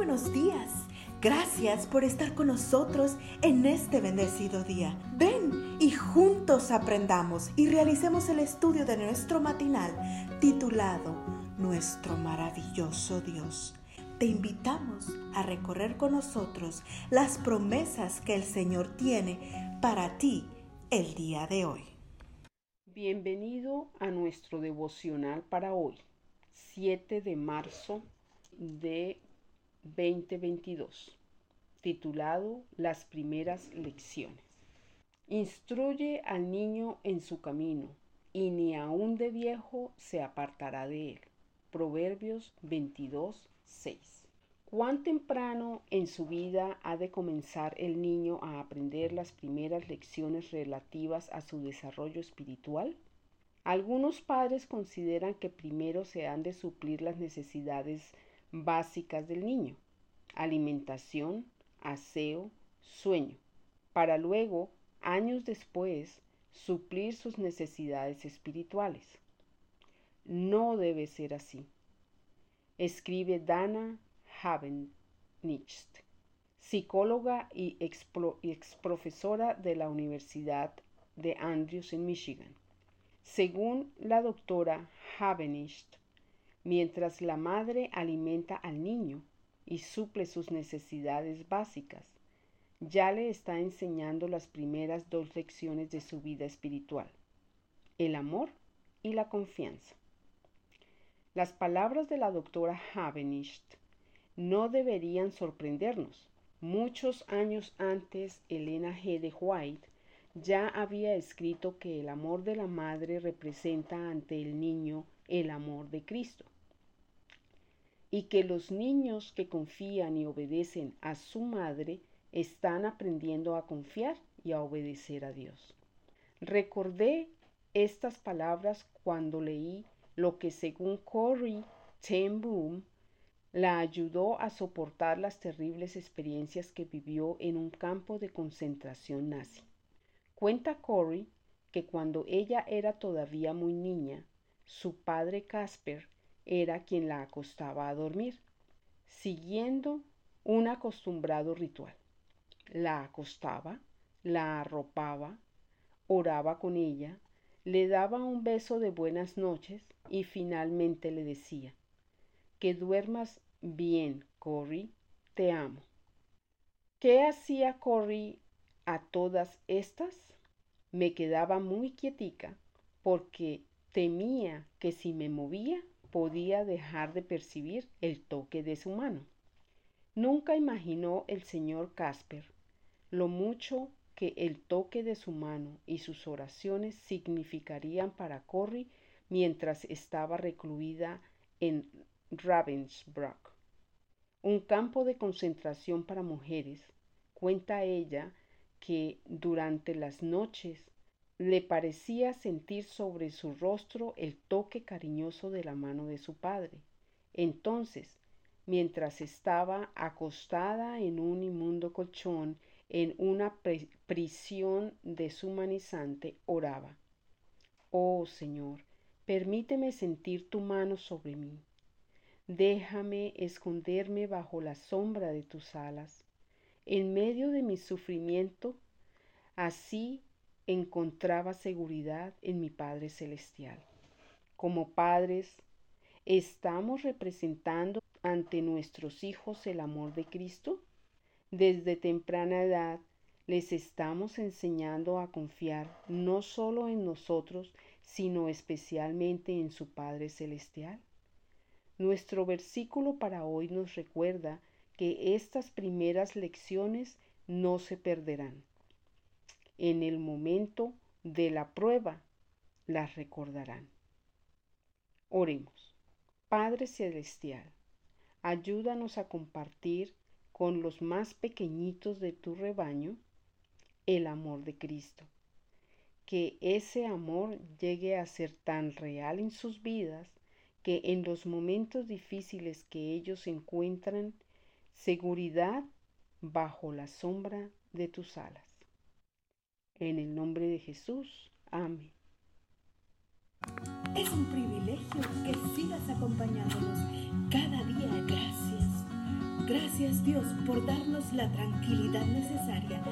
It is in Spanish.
buenos días. Gracias por estar con nosotros en este bendecido día. Ven y juntos aprendamos y realicemos el estudio de nuestro matinal titulado Nuestro maravilloso Dios. Te invitamos a recorrer con nosotros las promesas que el Señor tiene para ti el día de hoy. Bienvenido a nuestro devocional para hoy, 7 de marzo de 2022, titulado Las primeras lecciones. Instruye al niño en su camino, y ni aun de viejo se apartará de él. Proverbios 22, 6. ¿Cuán temprano en su vida ha de comenzar el niño a aprender las primeras lecciones relativas a su desarrollo espiritual? Algunos padres consideran que primero se han de suplir las necesidades básicas del niño, alimentación, aseo, sueño, para luego, años después, suplir sus necesidades espirituales. No debe ser así. Escribe Dana Havennicht, psicóloga y ex profesora de la Universidad de Andrews en Michigan. Según la doctora Havennicht, mientras la madre alimenta al niño y suple sus necesidades básicas, ya le está enseñando las primeras dos lecciones de su vida espiritual, el amor y la confianza. Las palabras de la doctora Havenist no deberían sorprendernos. Muchos años antes, Elena G. de White ya había escrito que el amor de la madre representa ante el niño el amor de Cristo y que los niños que confían y obedecen a su madre están aprendiendo a confiar y a obedecer a Dios. Recordé estas palabras cuando leí lo que según Corey ten Boom la ayudó a soportar las terribles experiencias que vivió en un campo de concentración nazi. Cuenta Corey que cuando ella era todavía muy niña, su padre Casper era quien la acostaba a dormir, siguiendo un acostumbrado ritual. La acostaba, la arropaba, oraba con ella, le daba un beso de buenas noches y finalmente le decía, que duermas bien, Corrie, te amo. ¿Qué hacía Corrie a todas estas? Me quedaba muy quietica porque temía que si me movía podía dejar de percibir el toque de su mano. Nunca imaginó el señor Casper lo mucho que el toque de su mano y sus oraciones significarían para Corrie mientras estaba recluida en Ravensbrück, un campo de concentración para mujeres. Cuenta ella que durante las noches le parecía sentir sobre su rostro el toque cariñoso de la mano de su padre. Entonces, mientras estaba acostada en un inmundo colchón en una prisión deshumanizante, oraba. Oh Señor, permíteme sentir tu mano sobre mí. Déjame esconderme bajo la sombra de tus alas. En medio de mi sufrimiento, así encontraba seguridad en mi Padre Celestial. Como padres, ¿estamos representando ante nuestros hijos el amor de Cristo? Desde temprana edad les estamos enseñando a confiar no solo en nosotros, sino especialmente en su Padre Celestial. Nuestro versículo para hoy nos recuerda que estas primeras lecciones no se perderán en el momento de la prueba las recordarán. Oremos. Padre Celestial, ayúdanos a compartir con los más pequeñitos de tu rebaño el amor de Cristo. Que ese amor llegue a ser tan real en sus vidas que en los momentos difíciles que ellos encuentran seguridad bajo la sombra de tus alas. En el nombre de Jesús. Amén. Es un privilegio que sigas acompañándonos cada día. Gracias. Gracias Dios por darnos la tranquilidad necesaria